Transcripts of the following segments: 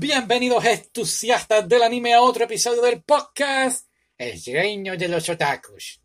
Bienvenidos entusiastas del anime a otro episodio del podcast El reino de los otakus.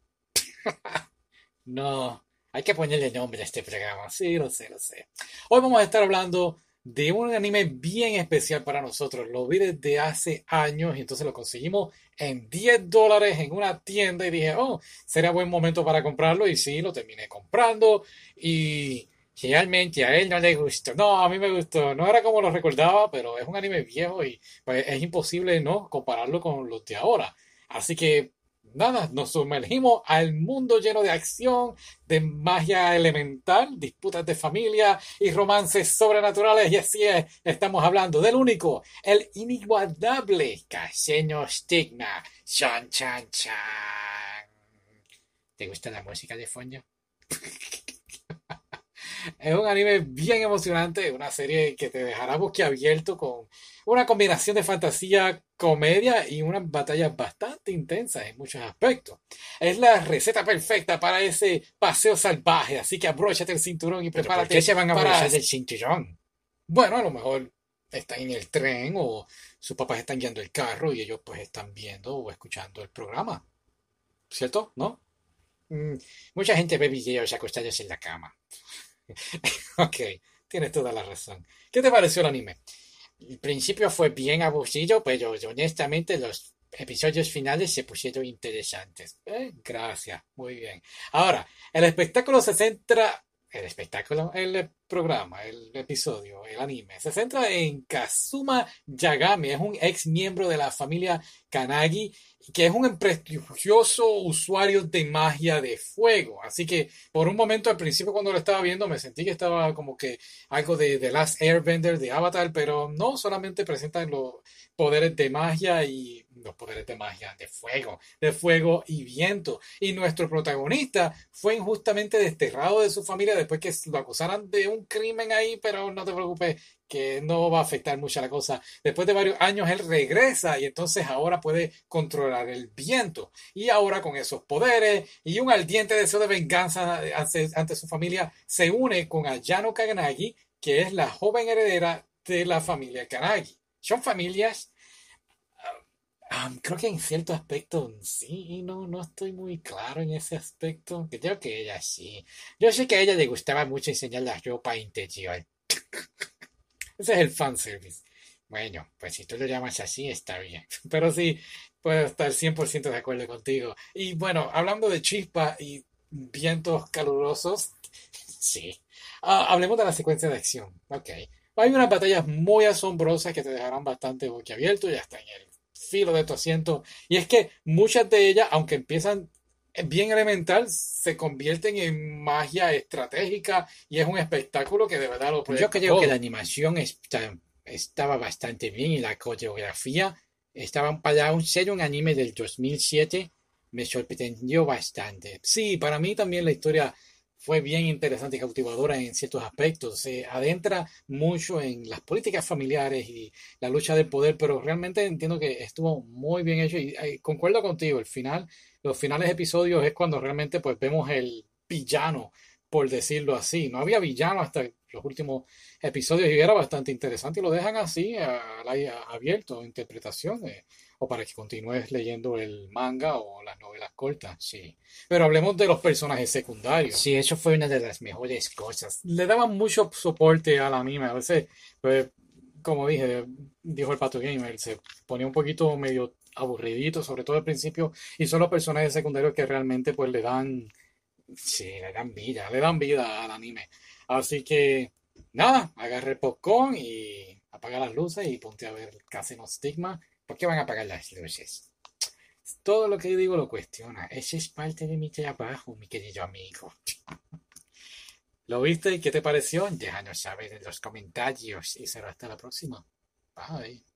no, hay que ponerle nombre a este programa, sí, lo sé, lo sé. Hoy vamos a estar hablando de un anime bien especial para nosotros. Lo vi desde hace años y entonces lo conseguimos en 10 dólares en una tienda y dije, oh, sería buen momento para comprarlo y sí, lo terminé comprando y realmente a él no le gustó. No, a mí me gustó. No era como lo recordaba, pero es un anime viejo y pues, es imposible no compararlo con los de ahora. Así que nada, nos sumergimos al mundo lleno de acción, de magia elemental, disputas de familia y romances sobrenaturales. Y así es, estamos hablando del único, el inigualable Caseño Stigma. Chan, chan, chan. ¿Te gusta la música de fondo? Es un anime bien emocionante, una serie que te dejará boquiabierto con una combinación de fantasía, comedia y unas batallas bastante intensas en muchos aspectos. Es la receta perfecta para ese paseo salvaje, así que abróchate el cinturón y prepárate. ¿Por qué se van a para- abrochar el cinturón? Bueno, a lo mejor están en el tren o sus papás están guiando el carro y ellos pues están viendo o escuchando el programa. ¿Cierto? ¿No? Mm, mucha gente ve videos acostados en la cama. Ok, tienes toda la razón. ¿Qué te pareció el anime? El principio fue bien aburrido, pero honestamente los episodios finales se pusieron interesantes. Eh, gracias, muy bien. Ahora, el espectáculo se centra, el espectáculo, el programa, el episodio, el anime, se centra en Kazuma Yagami, es un ex miembro de la familia Kanagi, que es un prestigioso usuario de magia de fuego. Así que por un momento al principio cuando lo estaba viendo me sentí que estaba como que algo de The Last Airbender de Avatar, pero no solamente presentan los poderes de magia y los poderes de magia de fuego, de fuego y viento. Y nuestro protagonista fue injustamente desterrado de su familia después que lo acusaran de un crimen ahí, pero no te preocupes que no va a afectar mucho a la cosa. Después de varios años él regresa y entonces ahora puede controlar el viento. Y ahora con esos poderes y un ardiente deseo de venganza ante, ante su familia, se une con Ayano Kaganagi, que es la joven heredera de la familia Kanagi. Son familias Ah, creo que en cierto aspecto sí y no, no estoy muy claro en ese aspecto. Creo que ella sí. Yo sé que a ella le gustaba mucho enseñar la ropa interior. Ese es el fanservice. Bueno, pues si tú lo llamas así, está bien. Pero sí, puedo estar 100% de acuerdo contigo. Y bueno, hablando de chispa y vientos calurosos, Sí. ah, hablemos de la secuencia de acción. Ok. Hay unas batallas muy asombrosas que te dejarán bastante boquiabierto y hasta en el filo de tu asiento. Y es que muchas de ellas, aunque empiezan bien elemental, se convierten en magia estratégica y es un espectáculo que de verdad lo Yo creo que la animación está- estaba bastante bien y la coreografía estaba para un ser un anime del 2007 me sorprendió bastante. Sí, para mí también la historia fue bien interesante y cautivadora en ciertos aspectos. Se adentra mucho en las políticas familiares y la lucha del poder, pero realmente entiendo que estuvo muy bien hecho y, eh, concuerdo contigo, el final, los finales episodios es cuando realmente pues vemos el villano, por decirlo así. No había villano hasta los últimos episodios y era bastante interesante y lo dejan así a- al aire abierto, a interpretación, eh, o para que continúes leyendo el manga o las novelas cortas. Sí. Pero hablemos de los personajes secundarios. Sí, eso fue una de las mejores cosas. Le daban mucho soporte al anime. A veces, pues, como dije, dijo el Pato Gamer, se ponía un poquito medio aburridito, sobre todo al principio, y son los personajes secundarios que realmente pues le dan, Sí, le dan vida. le dan vida al anime. Así que, nada, agarra el popcorn y apaga las luces y ponte a ver Casino Stigma. ¿Por qué van a apagar las luces? Todo lo que digo lo cuestiona. Ese es parte de mi trabajo, mi querido amigo. ¿Lo viste? ¿Qué te pareció? Déjanos saber en los comentarios. Y será hasta la próxima. Bye.